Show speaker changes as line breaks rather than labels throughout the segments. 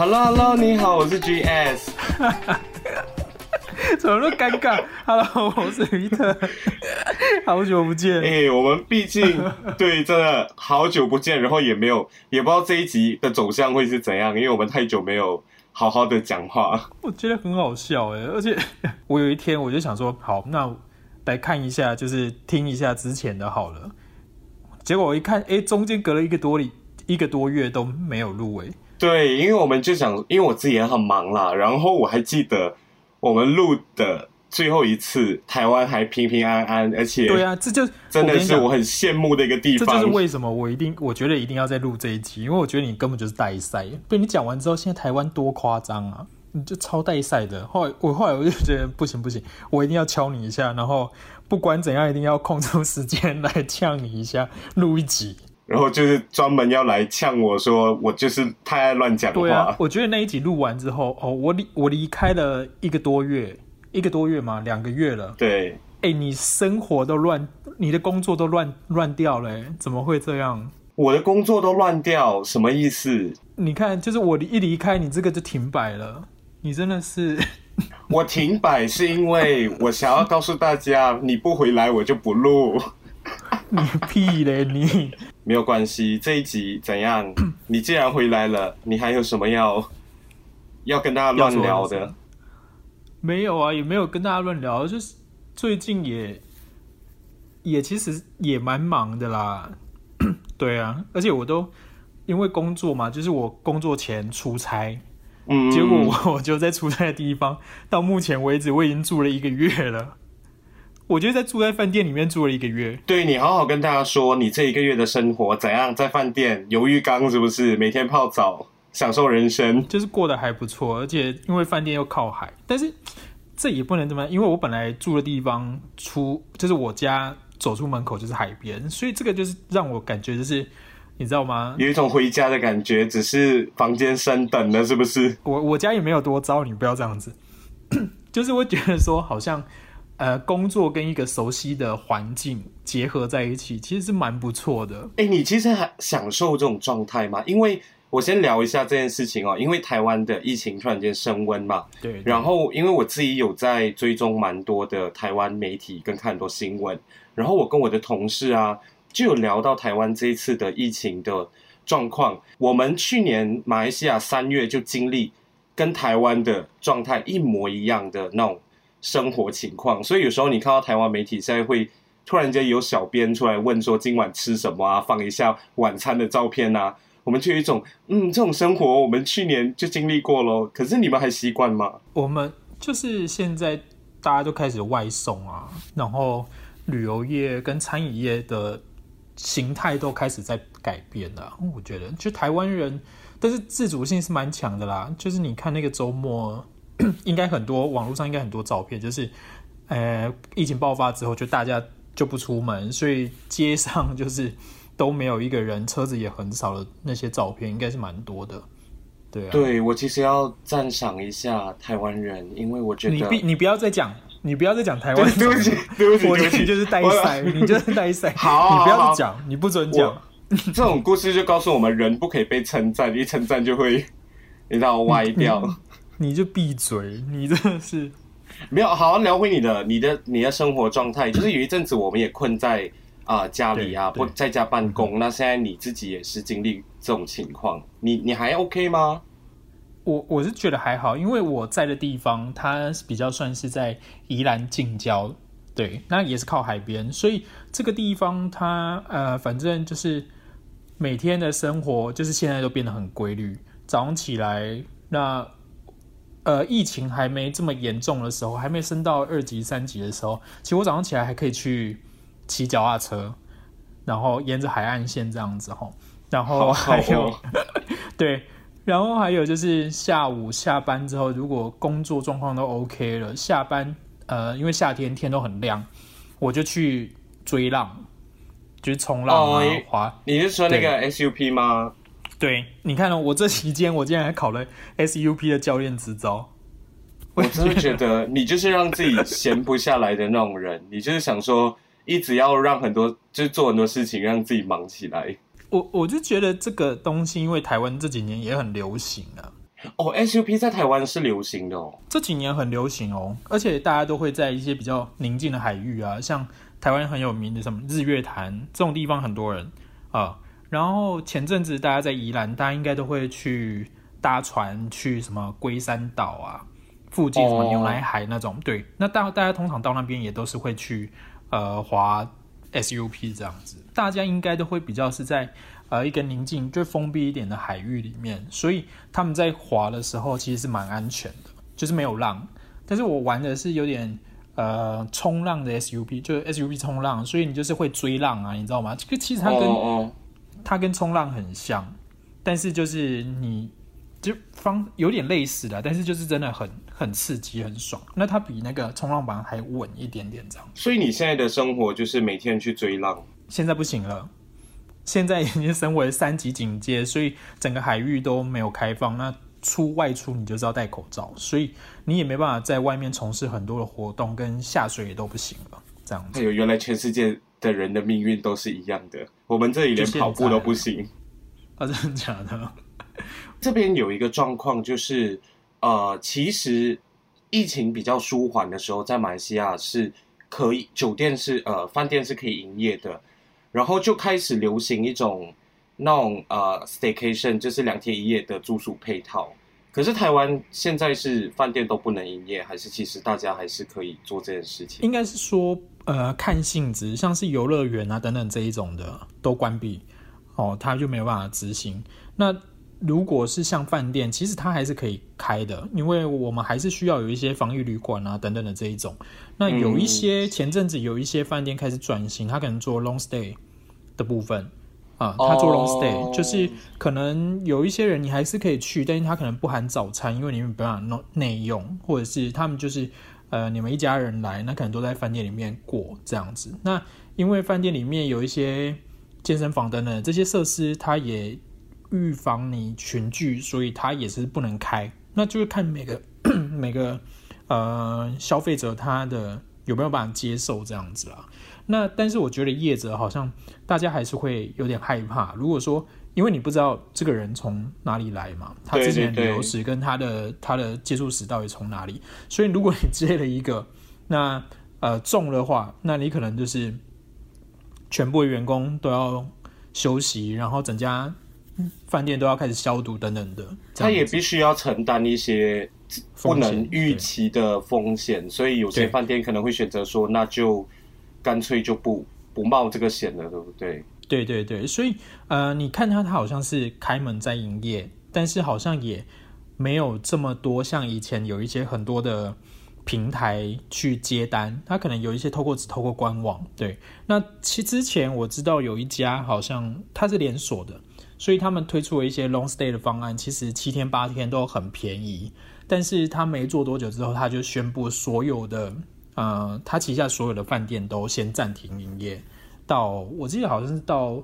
Hello Hello，你好，我是 GS。
怎么那么尴尬？Hello，我是于特，好久不见。
哎、欸，我们毕竟对真的好久不见，然后也没有也不知道这一集的走向会是怎样，因为我们太久没有好好的讲话。
我觉得很好笑哎，而且我有一天我就想说，好，那来看一下，就是听一下之前的好了。结果我一看，哎、欸，中间隔了一个多里一个多月都没有录哎。
对，因为我们就想，因为我自己也很忙啦，然后我还记得。我们录的最后一次，台湾还平平安安，而且
对啊，这就
真的是我很羡慕的一个地方。
这就是为什么我一定，我觉得一定要再录这一集，因为我觉得你根本就是带赛。被你讲完之后，现在台湾多夸张啊！你就超带赛的。后来我后来我就觉得不行不行，我一定要敲你一下，然后不管怎样，一定要空出时间来呛你一下，录一集。
然后就是专门要来呛我说我就是太爱乱讲话。
对啊，我觉得那一集录完之后，哦，我离我离开了一个多月，一个多月嘛，两个月了。
对，
哎，你生活都乱，你的工作都乱乱掉了，怎么会这样？
我的工作都乱掉，什么意思？
你看，就是我一离开，你这个就停摆了。你真的是，
我停摆是因为我想要告诉大家，你不回来我就不录。
你屁嘞你！
没有关系，这一集怎样？你既然回来了，你还有什么要要跟大家乱聊的？
没有啊，也没有跟大家乱聊，就是最近也也其实也蛮忙的啦。对啊，而且我都因为工作嘛，就是我工作前出差，嗯，结果我 我就在出差的地方，到目前为止我已经住了一个月了。我就在住在饭店里面住了一个月。
对，你好好跟大家说，你这一个月的生活怎样？在饭店有浴缸是不是？每天泡澡，享受人生，
就是过得还不错。而且因为饭店又靠海，但是这也不能这么，因为我本来住的地方出就是我家走出门口就是海边，所以这个就是让我感觉就是你知道吗？
有一种回家的感觉，只是房间升等了，是不是？
我我家也没有多糟，你不要这样子。就是我觉得说好像。呃，工作跟一个熟悉的环境结合在一起，其实是蛮不错的。
哎、欸，你其实还享受这种状态吗？因为我先聊一下这件事情哦，因为台湾的疫情突然间升温嘛，
对，对。
然后，因为我自己有在追踪蛮多的台湾媒体跟看很多新闻，然后我跟我的同事啊，就有聊到台湾这一次的疫情的状况。我们去年马来西亚三月就经历跟台湾的状态一模一样的那种。生活情况，所以有时候你看到台湾媒体现在会突然间有小编出来问说今晚吃什么啊，放一下晚餐的照片啊，我们就有一种嗯，这种生活我们去年就经历过咯。可是你们还习惯吗？
我们就是现在大家都开始外送啊，然后旅游业跟餐饮业的形态都开始在改变了。我觉得就台湾人，但是自主性是蛮强的啦。就是你看那个周末。应该很多网络上应该很多照片，就是，呃，疫情爆发之后，就大家就不出门，所以街上就是 都没有一个人，车子也很少的那些照片，应该是蛮多的。对啊，
对，我其实要赞赏一下台湾人，因为我觉得
你你不要再讲，你不要再讲台湾，
对不起，对不起，
我你就是呆塞，你就是呆塞，
好，
你不要再讲，你不准讲。
这种故事就告诉我们，人不可以被称赞，一称赞就会你知道歪掉。
你就闭嘴！你真的是
没有好好聊回你的、你的、你的生活状态。就是有一阵子我们也困在啊、呃、家里啊，不在家办公。那现在你自己也是经历这种情况，你你还 OK 吗？
我我是觉得还好，因为我在的地方它比较算是在宜兰近郊，对，那也是靠海边，所以这个地方它呃，反正就是每天的生活就是现在都变得很规律。早上起来那。呃，疫情还没这么严重的时候，还没升到二级、三级的时候，其实我早上起来还可以去骑脚踏车，然后沿着海岸线这样子吼，然后还有 对，然后还有就是下午下班之后，如果工作状况都 OK 了，下班呃，因为夏天天都很亮，我就去追浪，就是冲浪啊，滑、哦。
你是说那个 SUP 吗？
对，你看哦，我这期间我竟然还考了 SUP 的教练执照。
我真的觉得你就是让自己闲不下来的那种人，你就是想说一直要让很多，就是做很多事情让自己忙起来。
我我就觉得这个东西，因为台湾这几年也很流行啊。
哦，SUP 在台湾是流行的哦，
这几年很流行哦，而且大家都会在一些比较宁静的海域啊，像台湾很有名的什么日月潭这种地方，很多人啊、呃。然后前阵子大家在宜兰，大家应该都会去搭船去什么龟山岛啊，附近什么牛奶海那种。哦、对，那大大家通常到那边也都是会去呃滑 SUP 这样子，大家应该都会比较是在。呃，一个宁静、就封闭一点的海域里面，所以他们在滑的时候其实是蛮安全的，就是没有浪。但是我玩的是有点呃冲浪的 SUP，就是 SUP 冲浪，所以你就是会追浪啊，你知道吗？这个其实它跟、它跟冲浪很像，但是就是你就方有点类似的，但是就是真的很很刺激、很爽。那它比那个冲浪板还稳一点点，这样。
所以你现在的生活就是每天去追浪？
现在不行了。现在已经升为三级警戒，所以整个海域都没有开放。那出外出你就是要戴口罩，所以你也没办法在外面从事很多的活动，跟下水也都不行了。这样子。
哎呦，原来全世界的人的命运都是一样的。我们这里连跑步都不行。
啊，真的假的？
这边有一个状况，就是呃，其实疫情比较舒缓的时候，在马来西亚是可以酒店是呃饭店是可以营业的。然后就开始流行一种那种呃 staycation，就是两天一夜的住宿配套。可是台湾现在是饭店都不能营业，还是其实大家还是可以做这件事情？
应该是说呃看性质，像是游乐园啊等等这一种的都关闭哦，它就没有办法执行。那如果是像饭店，其实它还是可以开的，因为我们还是需要有一些防疫旅馆啊等等的这一种。那有一些前阵子有一些饭店开始转型，他可能做 long stay 的部分啊，他做 long stay、就是可能有一些人你还是可以去，但是他可能不含早餐，因为你们不让弄内用，或者是他们就是呃你们一家人来，那可能都在饭店里面过这样子。那因为饭店里面有一些健身房等等这些设施，它也预防你群聚，所以它也是不能开。那就是看每个 每个。呃，消费者他的有没有办法接受这样子啊？那但是我觉得业者好像大家还是会有点害怕。如果说因为你不知道这个人从哪里来嘛，他之前旅游史跟他的他的接触史到底从哪里，所以如果你接了一个那呃中的话，那你可能就是全部的员工都要休息，然后整家饭店都要开始消毒等等的。
他也必须要承担一些。不能预期的风险，所以有些饭店可能会选择说，那就干脆就不不冒这个险了，对不对？
对对对，所以呃，你看他他好像是开门在营业，但是好像也没有这么多，像以前有一些很多的平台去接单，他可能有一些透过只透过官网。对，那其之前我知道有一家好像它是连锁的，所以他们推出了一些 long stay 的方案，其实七天八天都很便宜。但是他没做多久之后，他就宣布所有的，呃，他旗下所有的饭店都先暂停营业，到我记得好像是到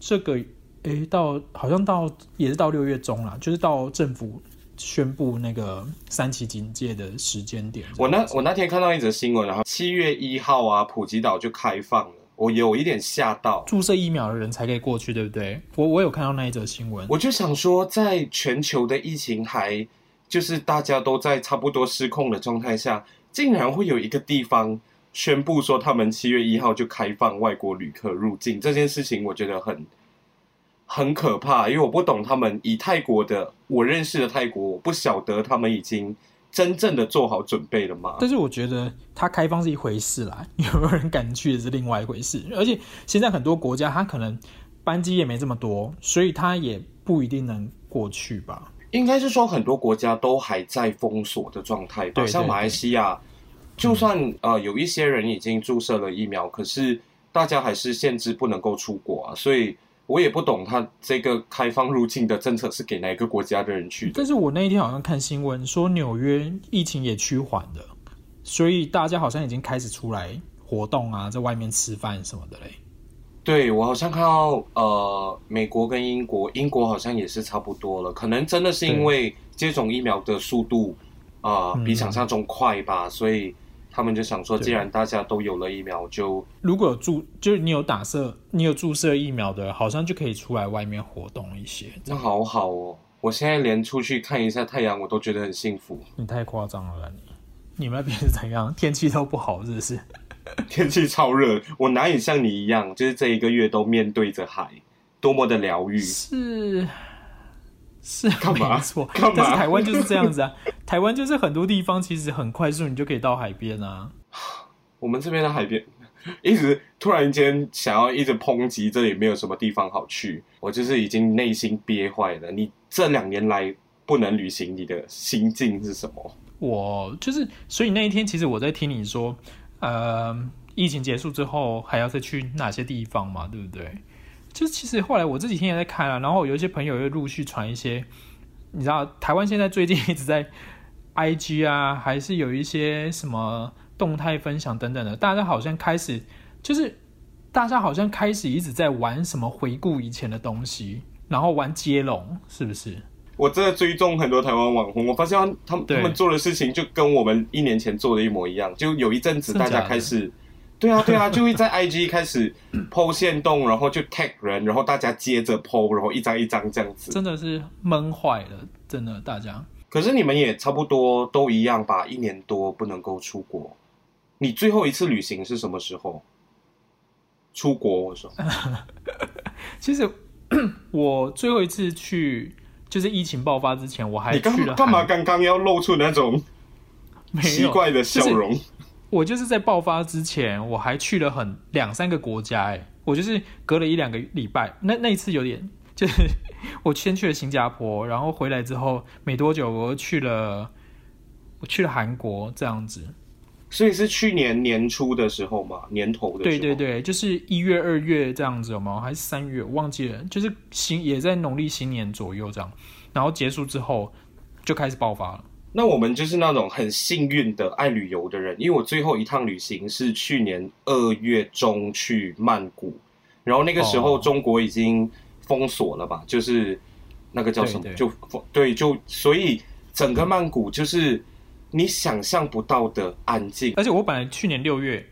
这个，诶，到好像到也是到六月中了，就是到政府宣布那个三期警戒的时间点。
我那我那天看到一则新闻，然后七月一号啊，普吉岛就开放了，我有一点吓到，
注射疫苗的人才可以过去，对不对？我我有看到那一则新闻，
我就想说，在全球的疫情还。就是大家都在差不多失控的状态下，竟然会有一个地方宣布说他们七月一号就开放外国旅客入境这件事情，我觉得很很可怕，因为我不懂他们以泰国的我认识的泰国，我不晓得他们已经真正的做好准备了吗？
但是我觉得它开放是一回事啦，有 没有人敢去的是另外一回事，而且现在很多国家它可能班机也没这么多，所以它也不一定能过去吧。
应该是说很多国家都还在封锁的状态吧，像马来西亚，就算呃有一些人已经注射了疫苗，可是大家还是限制不能够出国啊，所以我也不懂他这个开放入境的政策是给哪个国家的人去的。
但是我那一天好像看新闻说纽约疫情也趋缓了，所以大家好像已经开始出来活动啊，在外面吃饭什么的嘞。
对，我好像看到，呃，美国跟英国，英国好像也是差不多了，可能真的是因为接种疫苗的速度，啊、呃，比想象中快吧，嗯、所以他们就想说，既然大家都有了疫苗，就
如果有注，就是你有打射，你有注射疫苗的，好像就可以出来外面活动一些。
那好好哦，我现在连出去看一下太阳，我都觉得很幸福。
你太夸张了，你你们那边是怎样？天气都不好，是不是？
天气超热，我哪里像你一样，就是这一个月都面对着海，多么的疗愈。
是是，
干嘛？没错？
但是台湾就是这样子啊，台湾就是很多地方其实很快速，你就可以到海边啊。
我们这边的海边。一直突然间想要一直抨击，这里没有什么地方好去，我就是已经内心憋坏了。你这两年来不能旅行，你的心境是什么？
我就是，所以那一天其实我在听你说，呃，疫情结束之后还要再去哪些地方嘛，对不对？就是其实后来我这几天也在看啊，然后有一些朋友又陆续传一些，你知道台湾现在最近一直在 IG 啊，还是有一些什么。动态分享等等的，大家好像开始就是大家好像开始一直在玩什么回顾以前的东西，然后玩接龙，是不是？
我真的追踪很多台湾网红，我发现他们他们做的事情就跟我们一年前做的一模一样。就有一阵子大家开始，对啊对啊，就会在 IG 开始 po 限动，然后就 tag 人，然后大家接着 po，然后一张一张这样子，
真的是闷坏了，真的大家。
可是你们也差不多都一样吧？一年多不能够出国。你最后一次旅行是什么时候？出国我说，
其实 我最后一次去就是疫情爆发之前，我还去了。
干嘛刚刚要露出那种奇怪的笑容？
就是、我就是在爆发之前，我还去了很两三个国家。哎，我就是隔了一两个礼拜。那那一次有点，就是 我先去了新加坡，然后回来之后没多久，我又去了我去了韩国这样子。
所以是去年年初的时候嘛，年头的时候。
对对对，就是一月、二月这样子，有吗？还是三月？我忘记了。就是新也在农历新年左右这样，然后结束之后就开始爆发了。
那我们就是那种很幸运的爱旅游的人，因为我最后一趟旅行是去年二月中去曼谷，然后那个时候中国已经封锁了吧？哦、就是那个叫什么？对对就封对，就所以整个曼谷就是。你想象不到的安静，
而且我本来去年六月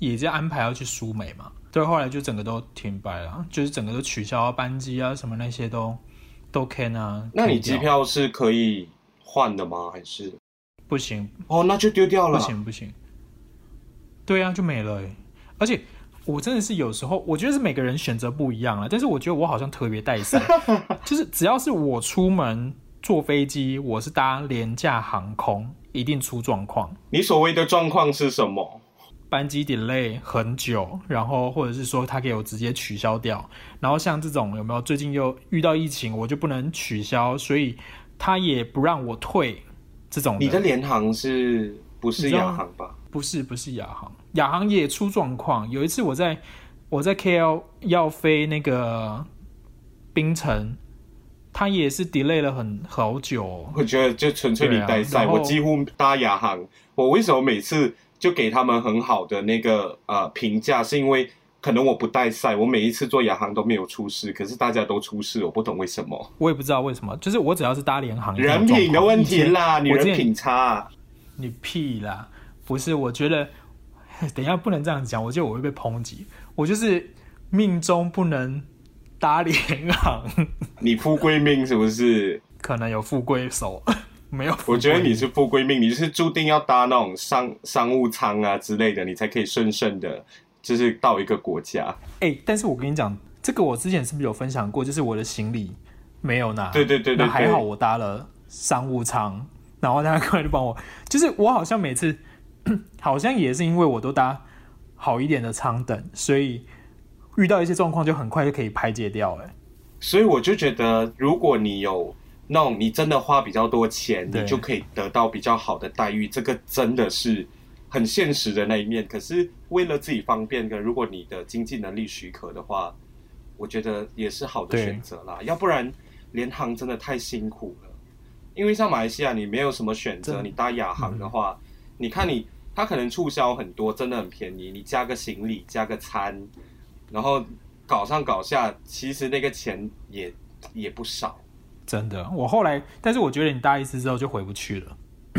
也在安排要去苏梅嘛，对，后来就整个都停摆了，就是整个都取消班机啊，什么那些都都 can 啊。
那你机票是可以换的吗？还是
不行？
哦，那就丢掉了。
不行不行。对啊，就没了。而且我真的是有时候，我觉得是每个人选择不一样了，但是我觉得我好像特别带伞，就是只要是我出门坐飞机，我是搭廉价航空。一定出状况。
你所谓的状况是什么？
班机 delay 很久，然后或者是说他给我直接取消掉。然后像这种有没有？最近又遇到疫情，我就不能取消，所以他也不让我退。这种。
你的联航是不是亚航吧？
不是，不是亚航。亚航也出状况。有一次我在我在 KL 要飞那个槟城。他也是 delay 了很好久。哦，
我觉得就纯粹你带赛。啊，我几乎搭亚航，我为什么每次就给他们很好的那个呃评价？是因为可能我不带赛，我每一次做亚航都没有出事，可是大家都出事，我不懂为什么。
我也不知道为什么，就是我只要是搭联航，
人品的问题啦，你人品差，
你屁啦，不是？我觉得 等一下不能这样讲，我觉得我会被抨击。我就是命中不能。搭联航，
你富贵命是不是？
可能有富贵手，没有。
我觉得你是富贵命，你就是注定要搭那种商商务舱啊之类的，你才可以顺顺的，就是到一个国家。
哎、欸，但是我跟你讲，这个我之前是不是有分享过？就是我的行李没有拿，
对对对
对，还好我搭了商务舱，然后大家过来就帮我，就是我好像每次 好像也是因为我都搭好一点的舱等，所以。遇到一些状况就很快就可以排解掉，哎，
所以我就觉得，如果你有那种你真的花比较多钱，你就可以得到比较好的待遇，这个真的是很现实的那一面。可是为了自己方便，跟如果你的经济能力许可的话，我觉得也是好的选择啦。要不然联航真的太辛苦了，因为像马来西亚你没有什么选择，你搭亚航的话，嗯，你看你它可能促销很多，真的很便宜，你加个行李加个餐。然后搞上搞下，其实那个钱也也不少。
真的，我后来，但是我觉得你搭一次之后就回不去了。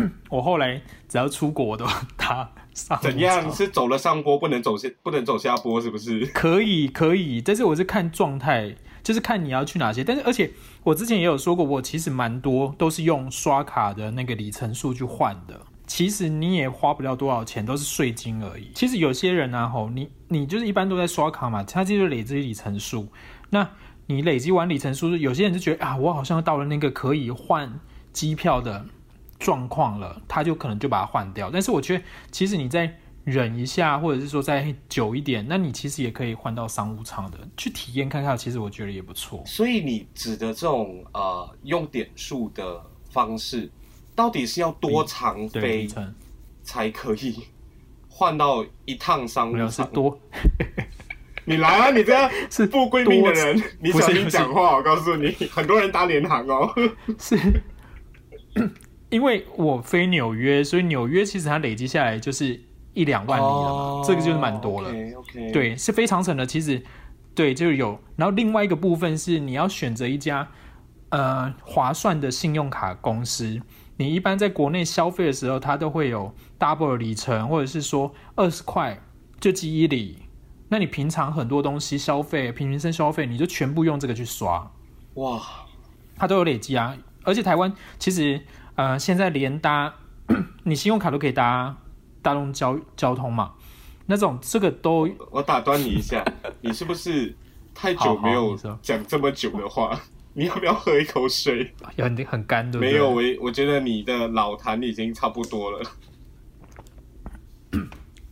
我后来只要出国都搭上。
怎样？是走了上坡不能走下，不能走下坡，是不是？
可以，可以。但是我是看状态，就是看你要去哪些。但是而且我之前也有说过，我其实蛮多都是用刷卡的那个里程数去换的。其实你也花不了多少钱，都是税金而已。其实有些人啊，吼，你你就是一般都在刷卡嘛，他就是累积里程数。那你累积完里程数，有些人就觉得啊，我好像到了那个可以换机票的状况了，他就可能就把它换掉。但是我觉得，其实你再忍一下，或者是说再久一点，那你其实也可以换到商务舱的去体验看看。其实我觉得也不错。
所以你指的这种呃用点数的方式。到底是要多长飞才可以换到一趟商务舱？
多，
你来啊！你这样 是富贵命的人，你小心讲话。我告诉你，很多人搭联航哦。
是，因为我飞纽约，所以纽约其实它累积下来就是一两万里了嘛，oh, 这个就是蛮多了。
Okay, okay.
对，是非常省的。其实，对，就是有。然后另外一个部分是你要选择一家呃划算的信用卡公司。你一般在国内消费的时候，它都会有 double 里程，或者是说二十块就积一里。那你平常很多东西消费，平民生消费，你就全部用这个去刷，哇，它都有累积啊。而且台湾其实呃现在连搭 你信用卡都可以搭大众交交通嘛，那种这个都
我打断你一下，你是不是太久没有讲这么久的话？你要不要喝一口水？
有很很干，对不对？
没有，我我觉得你的老痰已经差不多了。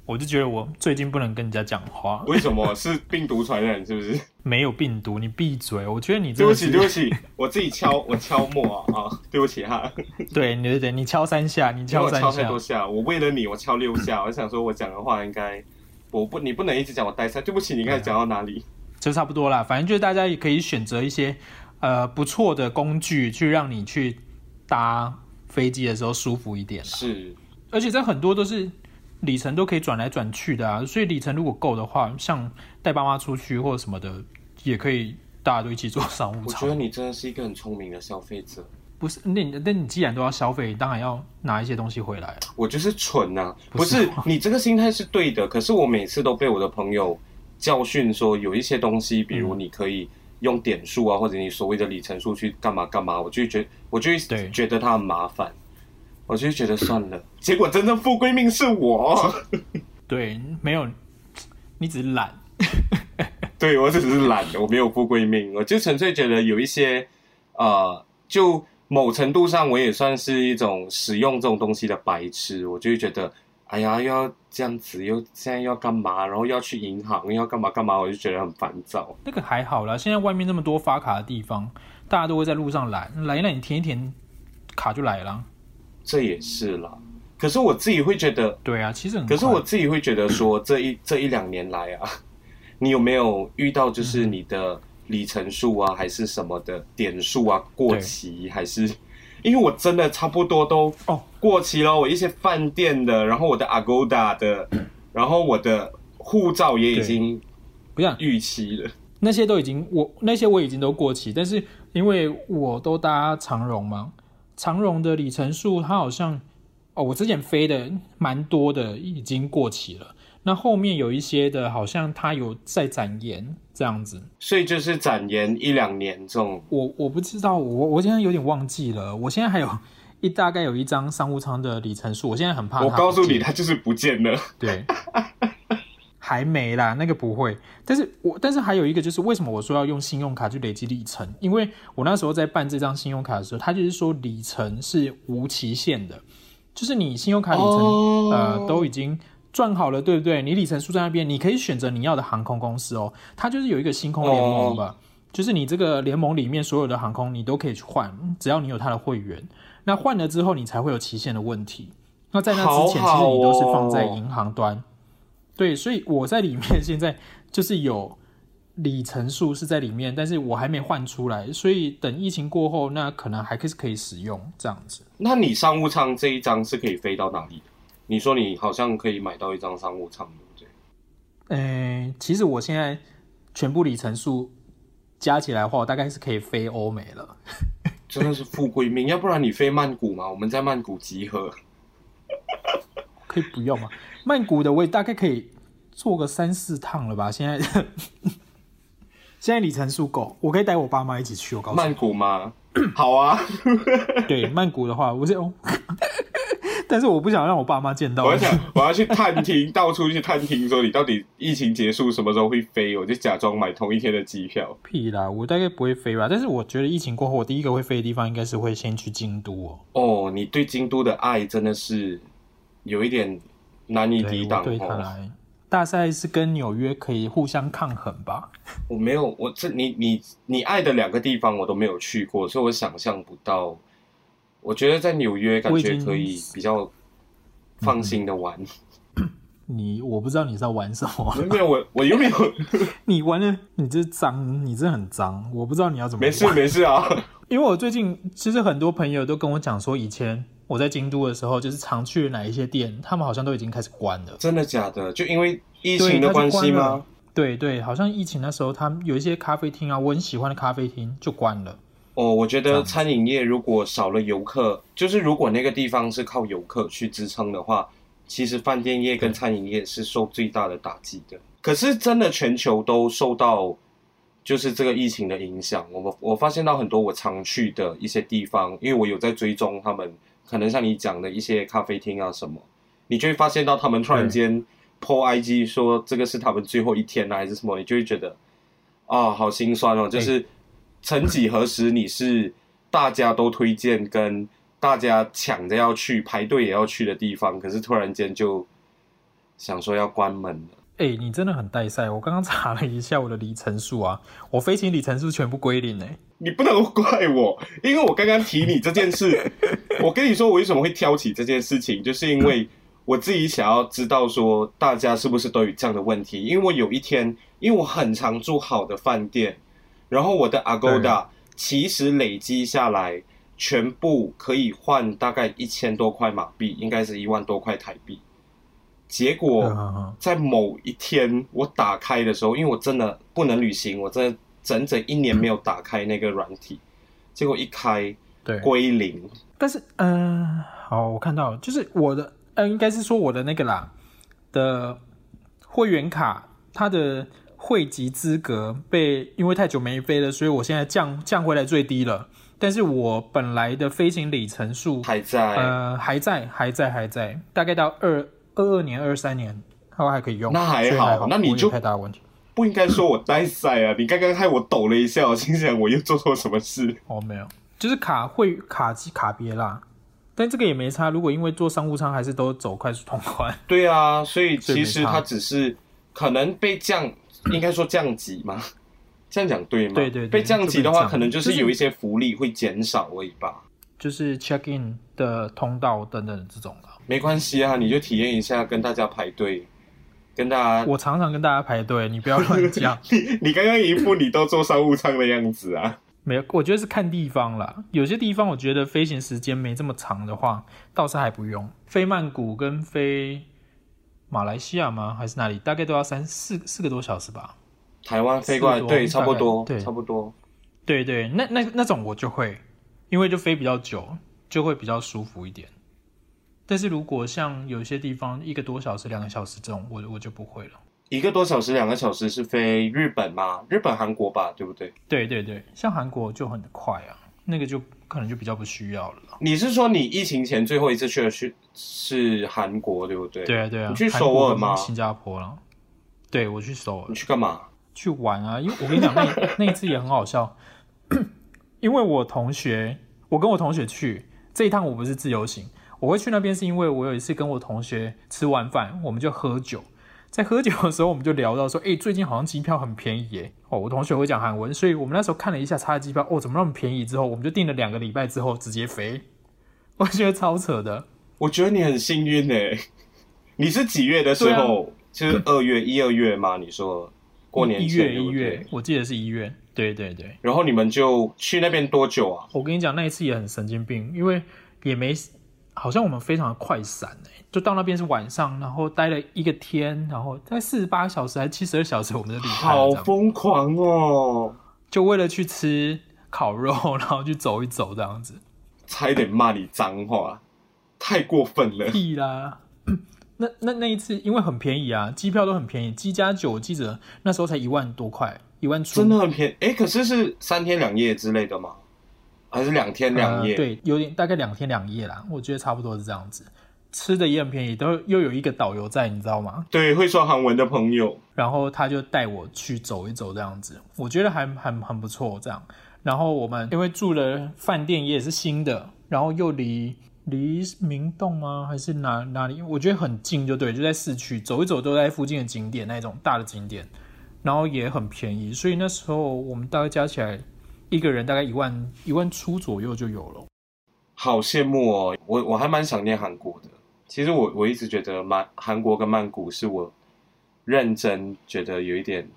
我就觉得我最近不能跟人家讲话。
为什么？是病毒传染是不是？
没有病毒，你闭嘴！我觉得你
对不起，对不起，我自己敲，我敲默啊啊！对不起哈。
对，对对对，你敲三下，你敲三下，
我敲太多下。我为了你，我敲六下。我想说，我讲的话应该，我不，你不能一直讲我带赛。对不起，你刚才讲到哪里？
就差不多啦。反正就是大家也可以选择一些。呃，不错的工具，去让你去搭飞机的时候舒服一点。
是，
而且这很多都是里程都可以转来转去的啊，所以里程如果够的话，像带爸妈出去或者什么的，也可以大家都一起做商务舱。
我觉得你真的是一个很聪明的消费者。
不是，那你那你既然都要消费，当然要拿一些东西回来。
我就是蠢呐、啊，不是，你这个心态是对的，可是我每次都被我的朋友教训说，有一些东西，比如你可以、嗯。用点数啊，或者你所谓的里程数去干嘛干嘛，我就觉我就觉得它很麻烦，我就觉得算了。结果真正富贵命是我，
对，没有，你只是懒，
对，我只是懒，我没有富贵命，我就纯粹觉得有一些，呃，就某程度上我也算是一种使用这种东西的白痴，我就会觉得。哎呀，又要这样子，又现在要干嘛？然后要去银行，又要干嘛干嘛？我就觉得很烦躁。
那个还好啦，现在外面那么多发卡的地方，大家都会在路上来，来那你填一填，卡就来了。
这也是啦。可是我自己会觉得，
对啊，其实很。
可是我自己会觉得说，这一这一两年来啊，你有没有遇到就是你的里程数啊，还是什么的点数啊过期，还是？因为我真的差不多都哦过期了，我一些饭店的，然后我的 Agoda 的，然后我的护照也已经不像逾期了。
那些都已经我那些我已经都过期，但是因为我都搭长荣嘛，长荣的里程数它好像哦，我之前飞的蛮多的已经过期了。那后面有一些的，好像他有在展延这样子，
所以就是展延一两年这种。
我我不知道，我我现在有点忘记了。我现在还有一大概有一张商务舱的里程数，我现在很怕。
我告诉你，它就是不见了。
对，还没啦，那个不会。但是我但是还有一个就是，为什么我说要用信用卡去累积里程？因为我那时候在办这张信用卡的时候，它就是说里程是无期限的，就是你信用卡里程、oh. 呃都已经。赚好了，对不对？你里程数在那边，你可以选择你要的航空公司哦。它就是有一个星空联盟吧，oh. 就是你这个联盟里面所有的航空，你都可以去换，只要你有它的会员。那换了之后，你才会有期限的问题。那在那之前，其实你都是放在银行端。对，所以我在里面现在就是有里程数是在里面，但是我还没换出来，所以等疫情过后，那可能还是可以使用这样子。
那你商务舱这一张是可以飞到哪里？你说你好像可以买到一张商务舱，对不对？
嗯，其实我现在全部里程数加起来的话，我大概是可以飞欧美了。
真的是富贵命，要不然你飞曼谷嘛？我们在曼谷集合，
可以不用吗？曼谷的我也大概可以坐个三四趟了吧？现在 现在里程数够，我可以带我爸妈一起去。我告诉你，
曼谷吗？好啊。
对，曼谷的话，我是哦。但是我不想让我爸妈见到。
我要想，我要去探听，到处去探听，说你到底疫情结束什么时候会飞，我就假装买同一天的机票。
屁啦，我大概不会飞吧。但是我觉得疫情过后，我第一个会飞的地方应该是会先去京都哦。
哦，你对京都的爱真的是有一点难以抵挡。
对他来，大概是跟纽约可以互相抗衡吧。
我没有，我这你你你爱的两个地方我都没有去过，所以我想象不到。我觉得在纽约感觉可以比较放心的玩。
嗯、你我不知道你在玩什么？
没有我我又没有。
你玩的你这脏，你这很脏。我不知道你要怎么玩。
没事 没事啊。
因为我最近其实很多朋友都跟我讲说，以前我在京都的时候，就是常去的哪一些店，他们好像都已经开始关了。
真的假的？就因为疫情的关系吗？
对对，好像疫情那时候，他们有一些咖啡厅啊，我很喜欢的咖啡厅就关了。
哦，我觉得餐饮业如果少了游客，就是如果那个地方是靠游客去支撑的话，其实饭店业跟餐饮业是受最大的打击的。可是真的全球都受到就是这个疫情的影响。我们我发现到很多我常去的一些地方，因为我有在追踪他们，可能像你讲的一些咖啡厅啊什么，你就会发现到他们突然间 po IG 说这个是他们最后一天啊，还是什么，你就会觉得啊，好心酸哦，就是。曾几何时，你是大家都推荐跟大家抢着要去排队也要去的地方，可是突然间就想说要关门了。
哎、欸，你真的很带赛！我刚刚查了一下我的里程数啊，我飞行里程数全部归零哎。
你不能怪我，因为我刚刚提你这件事，我跟你说我为什么会挑起这件事情，就是因为我自己想要知道说大家是不是都有这样的问题，因为我有一天，因为我很常住好的饭店。然后我的 Agoda 其实累积下来，全部可以换大概一千多块马币，应该是一万多块台币。结果在某一天我打开的时候，因为我真的不能旅行，我真的整整一年没有打开那个软体，结果一开，对，归零。
但是，嗯、呃，好，我看到了，就是我的，呃，应该是说我的那个啦的会员卡，它的。会籍资格被因为太久没飞了，所以我现在降降回来最低了。但是我本来的飞行里程数
还在，
呃，还在，还在，还在，大概到二二二年、二三年，它还可以用。
那还好，还好，那你就
太大问题。
不应该说我带塞啊！你刚刚害我抖了一下，我心想我又做错什么事？
哦，没有，就是卡会卡机卡别啦。但这个也没差。如果因为坐商务舱，还是都走快速通关。
对啊，所以其实它只是可能被降。应该说降级吗？这样讲对吗？
对对对，
被降级的话，可能就是有一些福利会减少而已吧。
就是 check in 的通道等等这种的。
没关系啊，你就体验一下，跟大家排队，跟大家。
我常常跟大家排队，你不要乱讲。
你你刚刚一副你都坐商务舱的样子啊。
没有，我觉得是看地方啦。有些地方我觉得飞行时间没这么长的话，倒是还不用。飞曼谷跟飞。马来西亚吗？还是哪里？大概都要三四四个多小时吧。
台湾飞过来，对，差不多，对，差不多。
对对，那那那种我就会，因为就飞比较久，就会比较舒服一点。但是如果像有些地方一个多小时、两个小时这种，我我就不会了。
一个多小时、两个小时是飞日本吗？日本、韩国吧，对不对？
对对对，像韩国就很快啊，那个就可能就比较不需要了。
你是说你疫情前最后一次去的是是韩国对不对？
对啊对啊，
你去首尔吗？
新加坡了。对，我去首尔。
你去干嘛？
去玩啊！因为我跟你讲，那 那一次也很好笑，因为我同学，我跟我同学去这一趟，我不是自由行，我会去那边是因为我有一次跟我同学吃完饭，我们就喝酒。在喝酒的时候，我们就聊到说，哎、欸，最近好像机票很便宜耶。哦，我同学会讲韩文，所以我们那时候看了一下他的机票，哦，怎么那么便宜？之后我们就订了两个礼拜之后直接飞。我觉得超扯的。
我觉得你很幸运诶。你是几月的时候？啊、就是二月、一二月吗？你说过年
一月一月，我记得是一月。对对对。
然后你们就去那边多久啊？
我跟你讲，那一次也很神经病，因为也没。好像我们非常的快闪哎，就到那边是晚上，然后待了一个天，然后在四十八小时还是七十二小时，我们就离开了。
好疯狂哦！
就为了去吃烤肉，然后去走一走这样子。
差一点骂你脏话，太过分了。
屁啦！那那那一次因为很便宜啊，机票都很便宜，机加酒我记得那时候才一万多块，一万出，
真的很便宜。哎，可是是三天两夜之类的吗？还是两天两夜？
呃，对，有点大概两天两夜啦，我觉得差不多是这样子。吃的也很便宜，都又有一个导游在，你知道吗？
对，会说韩文的朋友，
然后他就带我去走一走，这样子，我觉得还很很不错。这样，然后我们因为住的饭店也是新的，然后又离离明洞吗？还是哪哪里？我觉得很近，就对，就在市区，走一走都在附近的景点那种大的景点，然后也很便宜，所以那时候我们大概加起来一个人大概一万一万出左右就有了。
好羡慕哦，我我还蛮想念韩国的。其实我我一直觉得曼韩国跟曼谷是我认真觉得有一点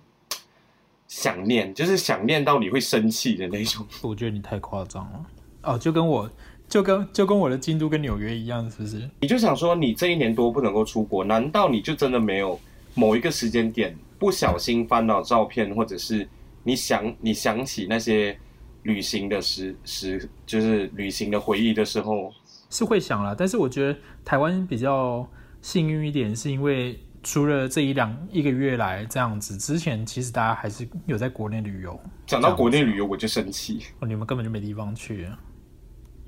想念，就是想念到你会生气的那种。
我觉得你太夸张了哦，就跟我就跟就跟我的京都跟纽约一样，是不是？
你就想说你这一年多不能够出国，难道你就真的没有某一个时间点不小心翻到照片，或者是你想你想起那些旅行的时时，就是旅行的回忆的时候？
是会想啦，但是我觉得台湾比较幸运一点，是因为除了这一两一个月来这样子，之前其实大家还是有在国内旅游。
讲到国内旅游，我就生气，
哦，你们根本就没地方去。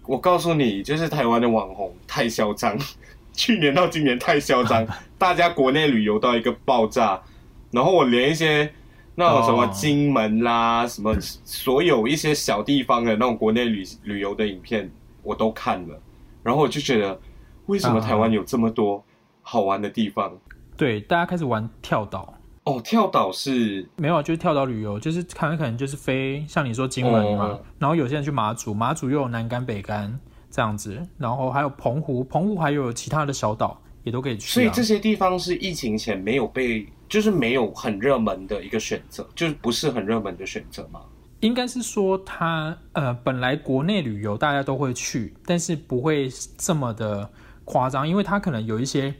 我告诉你，就是台湾的网红太嚣张，去年到今年太嚣张，大家国内旅游到一个爆炸，然后我连一些那种什么金门啦，哦、什么所有一些小地方的那种国内旅旅游的影片，我都看了。然后我就觉得，为什么台湾有这么多好玩的地方？
对，大家开始玩跳岛。
哦，跳岛是
没有，就是跳岛旅游，就是可能可能就是飞，像你说金门嘛，哦、然后有些人去马祖，马祖又有南竿北竿这样子，然后还有澎湖，澎湖还有其他的小岛也都可以去、啊。
所以这些地方是疫情前没有被，就是没有很热门的一个选择，就是不是很热门的选择吗？
应该是说它呃，本来国内旅游大家都会去，但是不会这么的夸张，因为它可能有一些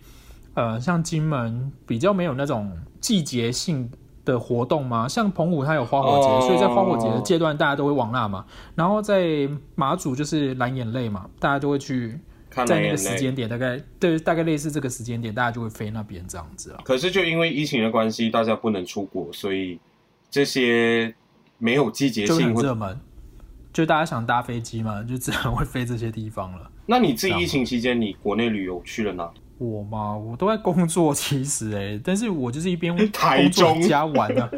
呃，像金门比较没有那种季节性的活动嘛，像澎湖它有花火节，哦、所以在花火节的阶段大家都会往那嘛。然后在马祖就是蓝眼泪嘛，大家都会去，在那个时间点大概对，大概类似这个时间点，大家就会飞那边这样子啊。
可是就因为疫情的关系，大家不能出国，所以这些。没有季节性，
热门，就大家想搭飞机嘛，就自然会飞这些地方了。
那你自己疫情期间，你国内旅游去了哪？
我嘛，我都在工作，其实哎、欸，但是我就是一边 工作加玩啊。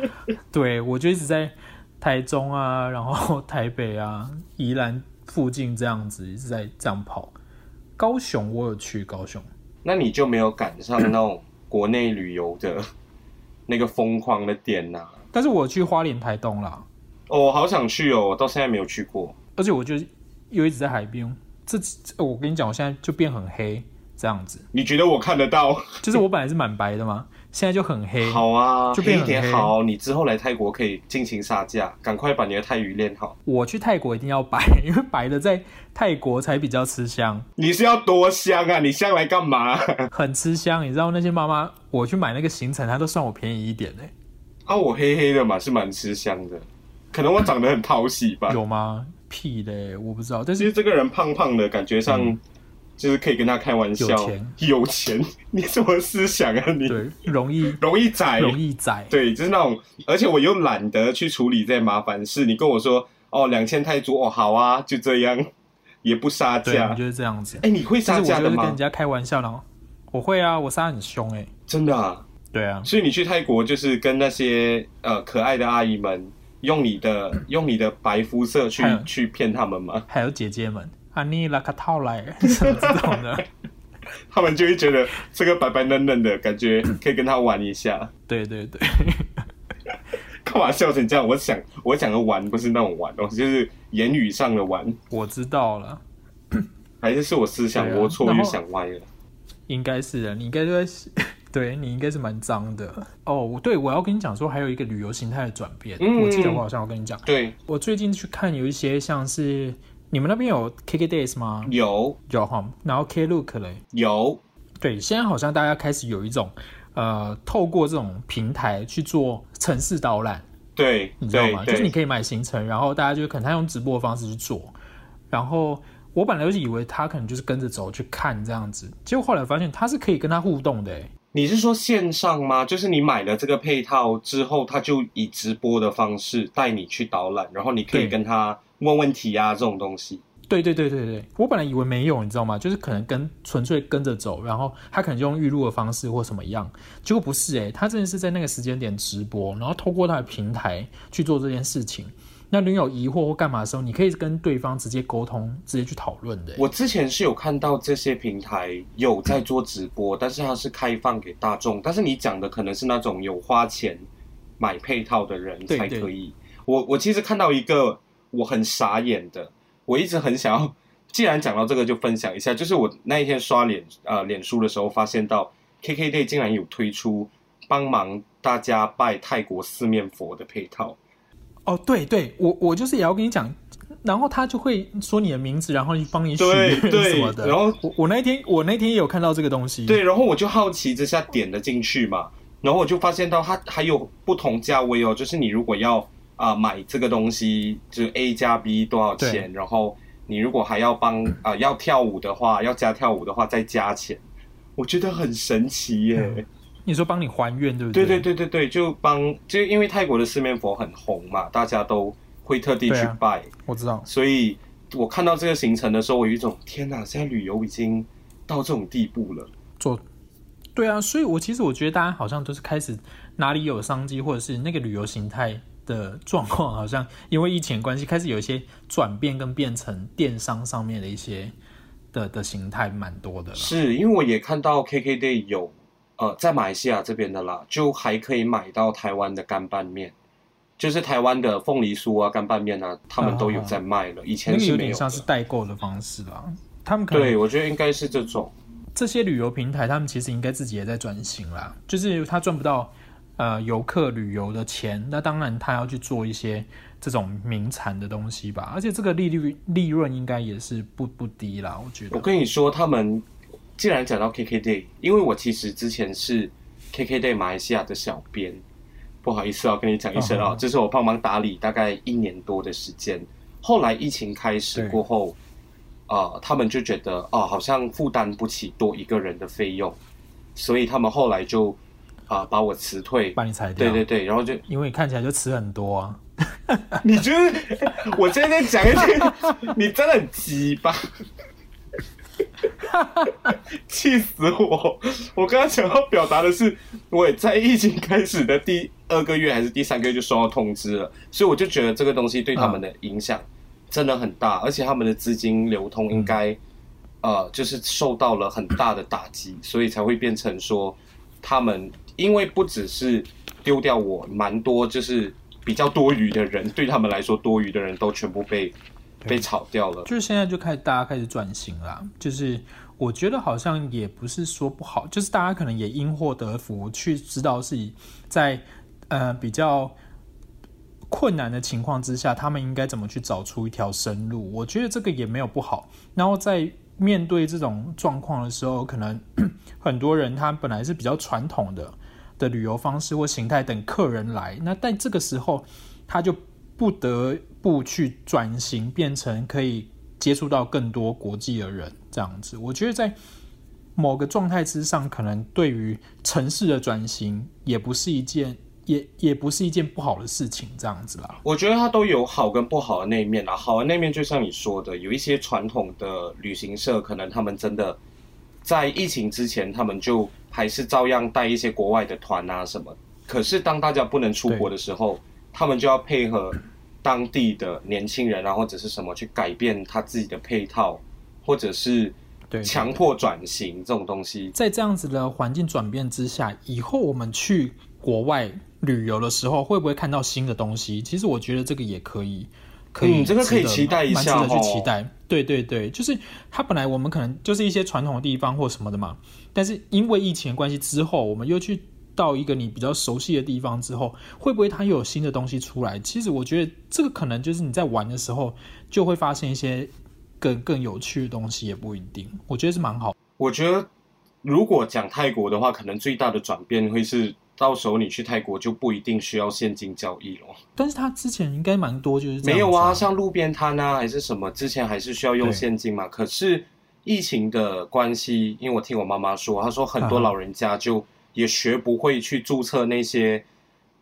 对，我就一直在台中啊，然后 台北啊、宜兰附近这样子一直在这样跑。高雄我有去高雄，
那你就没有赶上那种国内旅游的那个疯狂的点呐、啊？
但是我去花莲、台东啦，
哦，好想去哦，我到现在没有去过。
而且我就又一直在海边，这我跟你讲，我现在就变很黑这样子。
你觉得我看得到？
就是我本来是蛮白的嘛，现在就很黑。
好啊，
就变很黑。
黑好，你之后来泰国可以尽情杀价，赶快把你的泰语练好。
我去泰国一定要白，因为白的在泰国才比较吃香。
你是要多香啊？你香来干嘛？
很吃香，你知道那些妈妈，我去买那个行程，她都算我便宜一点呢。
啊，我黑黑的嘛，是蛮吃香的，可能我长得很讨喜吧？
有吗？屁嘞，我不知道。但是
这个人胖胖的，感觉上就是可以跟他开玩笑。有钱，有钱，你什么思想啊？你
对，容易
容易宰，
容易宰。
对，就是那种，而且我又懒得去处理这些麻烦事。你跟我说哦，两千泰铢哦，好啊，就这样，也不杀价，
就是这样子。
哎，你会杀价的吗？
跟人家开玩笑呢？我会啊，我杀很凶哎，
真的啊。
对啊，
所以你去泰国就是跟那些呃可爱的阿姨们用你的用你的白肤色去去骗他们吗？
还有姐姐们，啊你拉卡套来 什么这种的，
他们就会觉得这个白白嫩嫩的感觉可以跟他玩一下。
对对对，
干嘛笑成这样？我想我讲的玩不是那种玩哦，就是言语上的玩。
我知道了，
还是是我思想龌龊又想歪了？
应该是的，你应该在。对，你应该是蛮脏的哦。对，我要跟你讲说，还有一个旅游形态的转变。嗯，我记得我好像有跟你讲。
对，
我最近去看有一些像是你们那边有 KKdays 吗？
有
有哈，然后 Klook 嘞
有。
对，现在好像大家开始有一种呃，透过这种平台去做城市导览。
对，
你知道吗？就是你可以买行程，然后大家就可能他用直播的方式去做。然后我本来就是以为他可能就是跟着走去看这样子，结果后来发现他是可以跟他互动的。哎，
你是说线上吗？就是你买了这个配套之后，他就以直播的方式带你去导览，然后你可以跟他问问题啊，这种东西。
对对对对对，我本来以为没有，你知道吗？就是可能跟纯粹跟着走，然后他可能就用预录的方式或什么样，结果不是诶，他真的是在那个时间点直播，然后透过他的平台去做这件事情。那你有疑惑或干嘛的时候，你可以跟对方直接沟通，直接去讨论的。
我之前是有看到这些平台有在做直播，但是它是开放给大众，但是你讲的可能是那种有花钱买配套的人才可以。对对，我我其实看到一个我很傻眼的。我一直很想要，既然讲到这个，就分享一下。就是我那一天刷脸呃脸书的时候，发现到 KKday 竟然有推出帮忙大家拜泰国四面佛的配套。
哦，对对，我我就是也要跟你讲，然后他就会说你的名字，然后帮你许愿什么的。
然后
我我那天我那天也有看到这个东西。
对，然后我就好奇之下点了进去嘛，然后我就发现到它还有不同价位哦，就是你如果要。啊、呃，买这个东西就是 A 加 B 多少钱？然后你如果还要帮啊、呃、要跳舞的话，要加跳舞的话再加钱，我觉得很神奇耶。嗯、
你说帮你还愿对不对？
对对对对对，就帮就因为泰国的四面佛很红嘛，大家都会特地去拜。啊、
我知道，
所以我看到这个行程的时候，我有一种天哪，现在旅游已经到这种地步了。
做对啊，所以我其实我觉得大家好像都是开始哪里有商机，或者是那个旅游形态。的状况好像因为疫情关系开始有一些转变，跟变成电商上面的一些的的形态蛮多的。
是因为我也看到 KKday 有呃在马来西亚这边的啦，就还可以买到台湾的干拌面，就是台湾的凤梨酥啊、干拌面啊，他们都有在卖了。以前是有
点像是代购的方式啦。他们可
能对我觉得应该是这种
这些旅游平台，他们其实应该自己也在转型啦，就是他赚不到。呃，游客旅游的钱，那当然他要去做一些这种名产的东西吧，而且这个利率利润应该也是不不低啦，我觉得。
我跟你说，他们既然讲到 KKday，因为我其实之前是 KKday 马来西亚的小编，不好意思啊，跟你讲一声啊，这、uh. 是我帮忙打理大概一年多的时间。后来疫情开始过后，呃，他们就觉得哦、呃，好像负担不起多一个人的费用，所以他们后来就。啊！把我辞退，
把你裁掉。
对对对，然后就
因为你看起来就辞很多啊。
你觉得我今天讲一句，你真的很鸡巴，气死我！我刚刚想要表达的是，我也在疫情开始的第二个月还是第三个月就收到通知了，所以我就觉得这个东西对他们的影响真的很大，而且他们的资金流通应该、嗯、呃就是受到了很大的打击，所以才会变成说他们。因为不只是丢掉我，蛮多就是比较多余的人，对他们来说，多余的人都全部被被炒掉了。
就是现在就开始大家开始转型了，就是我觉得好像也不是说不好，就是大家可能也因祸得福，去知道是在呃比较困难的情况之下，他们应该怎么去找出一条生路。我觉得这个也没有不好。然后在面对这种状况的时候，可能很多人他本来是比较传统的。的旅游方式或形态等客人来，那在这个时候，他就不得不去转型，变成可以接触到更多国际的人这样子。我觉得在某个状态之上，可能对于城市的转型也不是一件，也也不是一件不好的事情，这样子啦。
我觉得它都有好跟不好的那一面啦。好的那一面就像你说的，有一些传统的旅行社，可能他们真的在疫情之前，他们就。还是照样带一些国外的团啊什么，可是当大家不能出国的时候，他们就要配合当地的年轻人啊或者是什么去改变他自己的配套，或者是强迫转型这种东西。
在这样子的环境转变之下，以后我们去国外旅游的时候，会不会看到新的东西？其实我觉得这个也可以。可以，
嗯，这个可以期待一下，
蛮值得去期待。哦、对对对，就是它本来我们可能就是一些传统的地方或什么的嘛，但是因为疫情的关系之后，我们又去到一个你比较熟悉的地方之后，会不会它又有新的东西出来？其实我觉得这个可能就是你在玩的时候就会发现一些更更有趣的东西，也不一定。我觉得是蛮好。
我觉得如果讲泰国的话，可能最大的转变会是到时候你去泰国就不一定需要现金交易了。
但是他之前应该蛮多，就是
没有啊，像路边摊啊还是什么，之前还是需要用现金嘛。可是疫情的关系，因为我听我妈妈说，她说很多老人家就也学不会去注册那些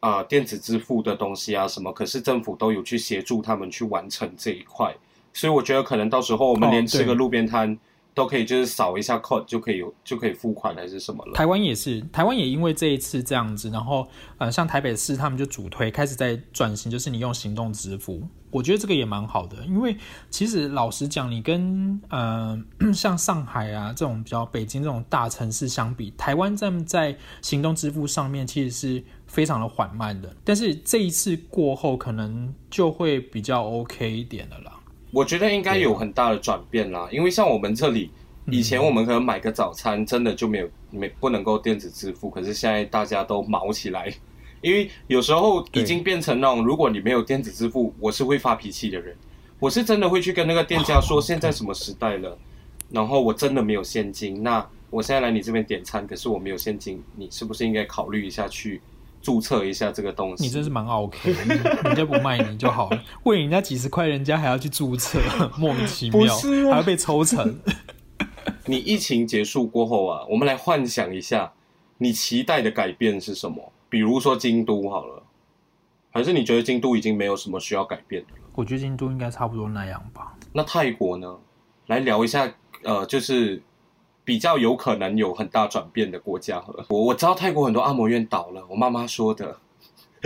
啊、呃、电子支付的东西啊什么，可是政府都有去协助他们去完成这一块，所以我觉得可能到时候我们连吃个路边摊。哦都可以，就是扫一下 code 就可以有，就可以付款还是什么了？
台湾也是，台湾也因为这一次这样子，然后呃，像台北市他们就主推开始在转型，就是你用行动支付，我觉得这个也蛮好的，因为其实老实讲，你跟呃 像上海啊这种比较北京这种大城市相比，台湾在在行动支付上面其实是非常的缓慢的，但是这一次过后，可能就会比较 OK 一点的啦。
我觉得应该有很大的转变啦，因为像我们这里，以前我们可能买个早餐真的就没有没不能够电子支付，可是现在大家都卯起来，因为有时候已经变成那种，如果你没有电子支付，我是会发脾气的人，我是真的会去跟那个店家说，现在什么时代了，然后我真的没有现金，那我现在来你这边点餐，可是我没有现金，你是不是应该考虑一下去？注册一下这个东西，
你真是蛮 OK，人家不卖你就好了，为人家几十块，人家还要去注册，莫名其妙，啊、还要被抽成。
你疫情结束过后啊，我们来幻想一下，你期待的改变是什么？比如说京都好了，还是你觉得京都已经没有什么需要改变的了？
我觉得京都应该差不多那样吧。
那泰国呢？来聊一下，呃，就是。比较有可能有很大转变的国家，我我知道泰国很多按摩院倒了，我妈妈说的。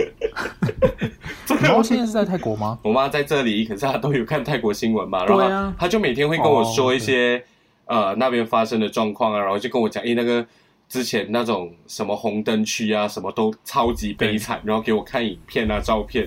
你妈现在是在泰国吗？
我妈在这里，可是她都有看泰国新闻嘛，然后她就每天会跟我说一些、哦、呃那边发生的状况啊，然后就跟我讲，诶那个之前那种什么红灯区啊，什么都超级悲惨，然后给我看影片啊、照片，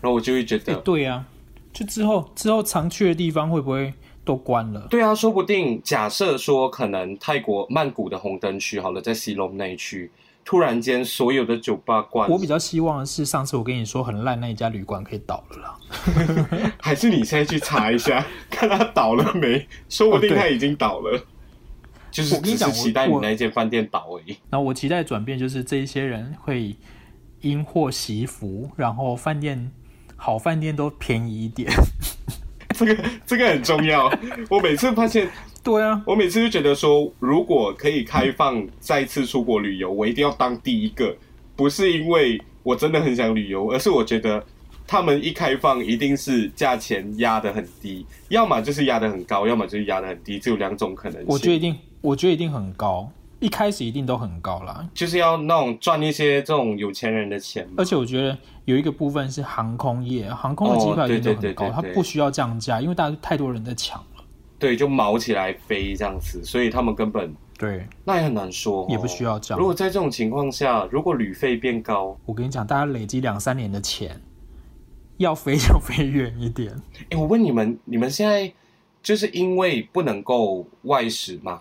然后我就会觉得，
对呀、啊，就之后之后常去的地方会不会？都关了。
对啊，说不定假设说，可能泰国曼谷的红灯区好了，在西隆那一区，突然间所有的酒吧关。
我比较希望的是，上次我跟你说很烂那一家旅馆可以倒了啦。
还是你现在去查一下，看他倒了没？说不定他已经倒了。哦、就是只是期待你那间饭店倒而已。
然后我期待转变，就是这一些人会因祸惜福，然后饭店好饭店都便宜一点。
这个这个很重要。我每次发现，
对啊，
我每次就觉得说，如果可以开放再次出国旅游，我一定要当第一个。不是因为我真的很想旅游，而是我觉得他们一开放，一定是价钱压得很低，要么就是压得很高，要么就是压得很低，只有两种可能性。
我觉得一定，我觉得一定很高。一开始一定都很高啦，
就是要那种赚一些这种有钱人的钱。
而且我觉得有一个部分是航空业，航空的机票一定都很高，它不需要降价，因为大家太多人在抢了。
对，就毛起来飞这样子，所以他们根本
对，
那也很难说哦，
也不需要降。
如果在这种情况下，如果旅费变高，
我跟你讲，大家累积两三年的钱，要飞就飞远一点。
哎，我问你们，你们现在就是因为不能够外食嘛，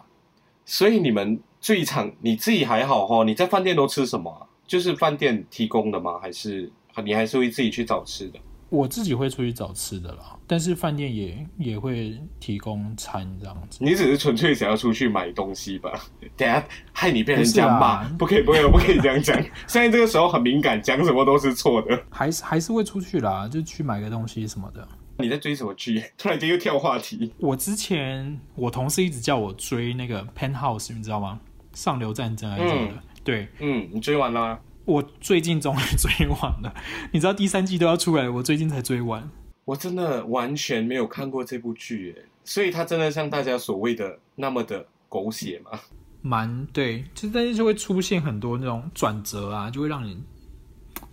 所以你们。最常你自己还好哈？你在饭店都吃什么啊？就是饭店提供的吗？还是你还是会自己去找吃的？
我自己会出去找吃的啦，但是饭店也也会提供餐这样子。
你只是纯粹想要出去买东西吧？等下害你被人家骂，不可以，不可以，不可以这样讲。现在这个时候很敏感，讲什么都是错的。
还是还是会出去啦，就去买个东西什么的。
你在追什么剧？突然间又跳话题。
我之前我同事一直叫我追那个《Penthouse》，你知道吗？上流战争还是什么的？嗯、对，
嗯，你追完了吗？
我最近终于追完了。你知道第三季都要出来，我最近才追完。
我真的完全没有看过这部剧，耶，所以它真的像大家所谓的那么的狗血吗？
蛮对，就但是就会出现很多那种转折啊，就会让你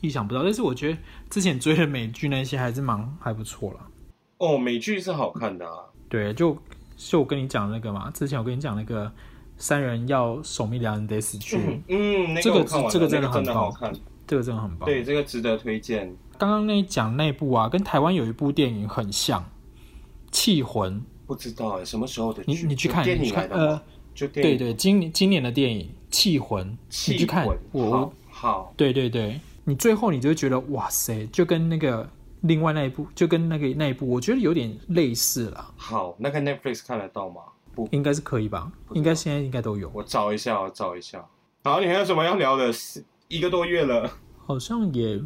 意想不到。但是我觉得之前追的美剧那些还是蛮还不错了。
哦，美剧是好看的啊。
对，就就我跟你讲那个嘛，之前我跟你讲那个。三人要守密，两人得死去。
嗯，
这个这个真的很
好看，
这个真的很棒。
对，这个值得推荐。
刚刚那讲那部啊，跟台湾有一部电影很像，《气魂》。
不知道哎，什么时候的？
你你去看，你去看，呃，
就
对对，今年今年的电影《气魂》，你去看。
我好。
对对对，你最后你就会觉得哇塞，就跟那个另外那一部，就跟那个那一部，我觉得有点类似了。
好，那个 Netflix 看得到吗？不
应该是可以吧？应该现在应该都有。
我找一下，我找一下。好，你还有什么要聊的？一个多月了，
好像也。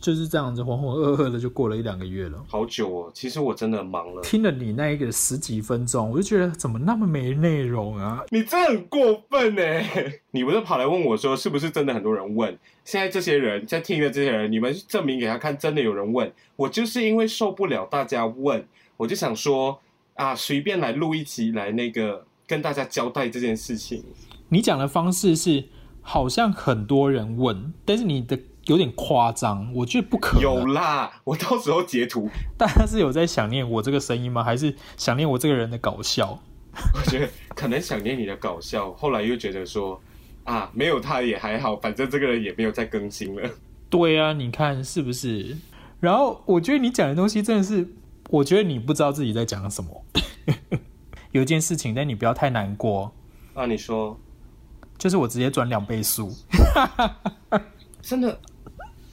就是这样子，浑浑噩噩的就过了一两个月了，
好久哦。其实我真的忙了，
听了你那一个十几分钟，我就觉得怎么那么没内容啊？
你真的很过分呢！你不是跑来问我说，是不是真的很多人问？现在这些人在听的这些人，你们证明给他看，真的有人问。我就是因为受不了大家问，我就想说啊，随便来录一集来那个跟大家交代这件事情。
你讲的方式是好像很多人问，但是你的。有点夸张，我觉得不可能。
有啦，我到时候截图。
大家是有在想念我这个声音吗？还是想念我这个人的搞笑？
我觉得可能想念你的搞笑，后来又觉得说啊，没有他也还好，反正这个人也没有再更新了。
对啊，你看是不是？然后我觉得你讲的东西真的是，我觉得你不知道自己在讲什么。有一件事情，但你不要太难过。
啊，你说，
就是我直接转两倍速，
真的。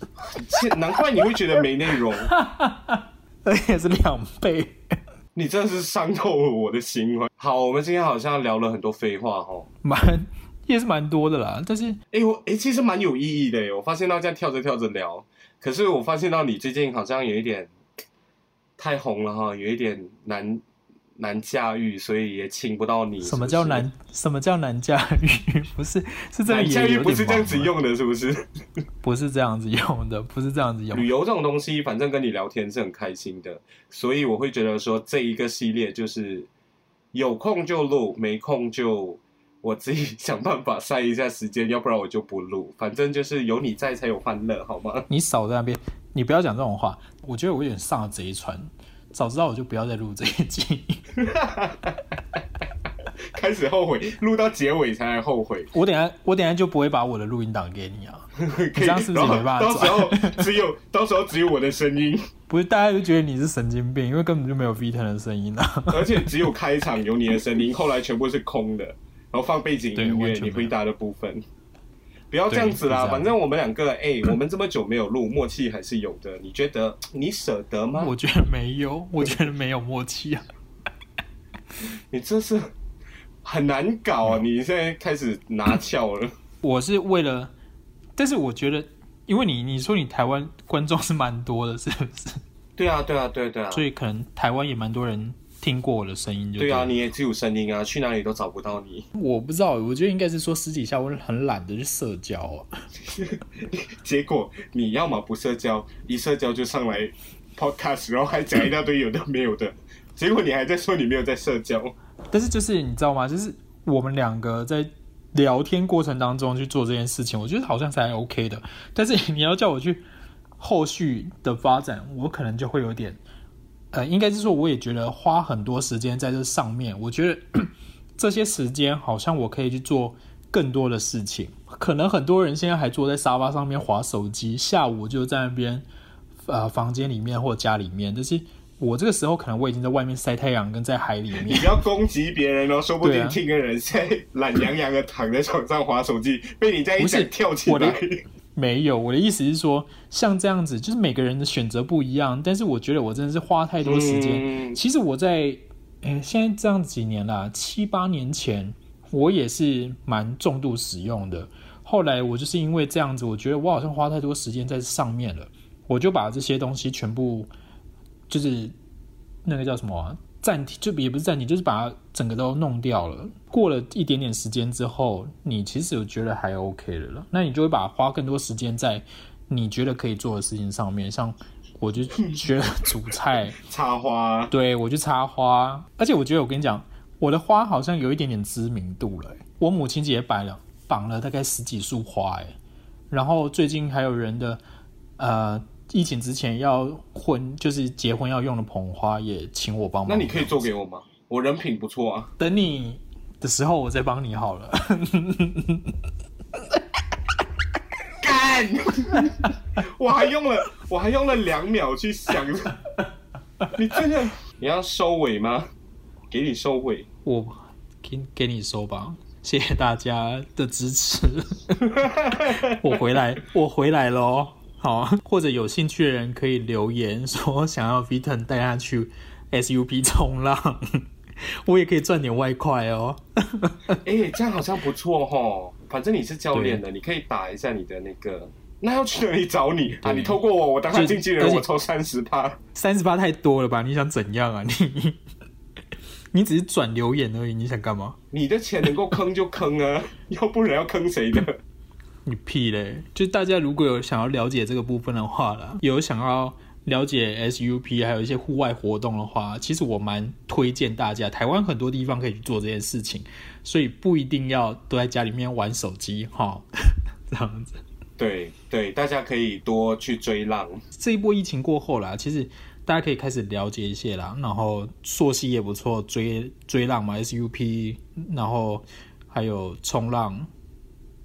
难怪你会觉得没内容，
而且是两倍，
你真的是伤透了我的心。好，我们今天好像聊了很多废话哦，
蛮也是蛮多的啦。但是，
哎、欸，我哎、欸，其实蛮有意义的。我发现到这样跳着跳着聊，可是我发现到你最近好像有一点太红了哈，有一点难。难驾驭，所以也请不到你？
什么叫难？什么叫难驾驭？不是，是这样。
驾驭不是这样子用的，是不是？
不是这样子用的，不是这样子用的。
旅游这种东西，反正跟你聊天是很开心的，所以我会觉得说，这一个系列就是有空就录，没空就我自己想办法塞一下时间，要不然我就不录。反正就是有你在才有欢乐，好吗？
你少在那边，你不要讲这种话。我觉得我有点上了贼船。早知道我就不要再录这一集，
开始后悔，录到结尾才来后悔。
我等下我等下就不会把我的录音档给你啊，这样是不是没办法？
到时候只有到时候只有我的声音，
不是大家就觉得你是神经病，因为根本就没有 Vitten 的声音啊，
而且只有开场有你的声音，后来全部是空的，然后放背景音乐，你回答的部分。不要这样子啦，反正我们两个，哎、欸，我们这么久没有录，默契还是有的。你觉得你舍得吗？
我觉得没有，我觉得没有默契啊。
你这是很难搞啊！你现在开始拿翘了。
我是为了，但是我觉得，因为你你说你台湾观众是蛮多的，是不是？
对啊，对啊，对对啊。
所以可能台湾也蛮多人。听过我的声音就
对，啊，你也只有声音啊，去哪里都找不到你。
我不知道，我觉得应该是说私底下我很懒得去社交啊。
结果你要么不社交，一社交就上来 podcast，然后还讲一大堆有的没有的。结果你还在说你没有在社交。
但是就是你知道吗？就是我们两个在聊天过程当中去做这件事情，我觉得好像是还 OK 的。但是你要叫我去后续的发展，我可能就会有点。呃，应该是说，我也觉得花很多时间在这上面。我觉得 这些时间好像我可以去做更多的事情。可能很多人现在还坐在沙发上面划手机，下午就在那边呃房间里面或家里面。但是我这个时候可能我已经在外面晒太阳，跟在海里面。
你不要攻击别人哦，说不定听个人现在懒洋洋的躺在床上划手机，被你这样一讲跳起来。
没有，我的意思是说，像这样子，就是每个人的选择不一样。但是我觉得我真的是花太多时间。嗯、其实我在，诶，现在这样几年啦，七八年前，我也是蛮重度使用的。后来我就是因为这样子，我觉得我好像花太多时间在上面了，我就把这些东西全部，就是那个叫什么啊？暂停就也不是暂停，就是把它整个都弄掉了。过了一点点时间之后，你其实有觉得还 OK 的了，那你就会把花更多时间在你觉得可以做的事情上面。像我就 觉得煮菜、
插花，
对，我就插花。而且我觉得我跟你讲，我的花好像有一点点知名度了。我母亲节也摆了绑了大概十几束花，哎，然后最近还有人的呃。疫情之前要婚，就是结婚要用的捧花，也请我帮忙。
那你可以做给我吗？我人品不错啊。
等你的时候，我再帮你好了。
干！我还用了，我还用了两秒去想。你真的你要收尾吗？给你收尾，
我给给你收吧。谢谢大家的支持。我回来，我回来喽。好，或者有兴趣的人可以留言说想要 Vitten 带他去 SUP 冲浪，我也可以赚点外快哦。
哎、欸，这样好像不错哦。反正你是教练的，你可以打一下你的那个。那要去哪里找你啊？你透过我，我当他经纪人，我抽三十八。
三十八太多了吧？你想怎样啊？你 你只是转留言而已，你想干嘛？
你的钱能够坑就坑啊，要不然要坑谁的？
你屁嘞！就大家如果有想要了解这个部分的话啦，有想要了解 SUP 还有一些户外活动的话，其实我蛮推荐大家。台湾很多地方可以去做这件事情，所以不一定要都在家里面玩手机哈，这样子。
对对，大家可以多去追浪。
这一波疫情过后啦，其实大家可以开始了解一些啦。然后溯溪也不错，追追浪嘛，SUP，然后还有冲浪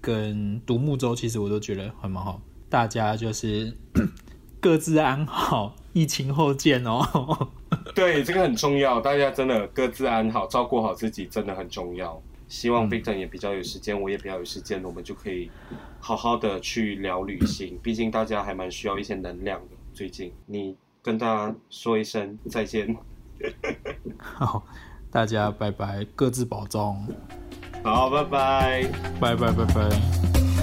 跟独木舟，其实我都觉得还蛮好。大家就是 各自安好，疫情后见哦。
对，这个很重要，大家真的各自安好，照顾好自己，真的很重要。希望 Victor 也比较有时间，嗯，我也比较有时间，我们就可以好好的去聊旅行。毕竟大家还蛮需要一些能量的。最近，你跟大家说一声再见。
好，大家拜拜，各自保重。
好，拜拜，
拜拜，拜拜。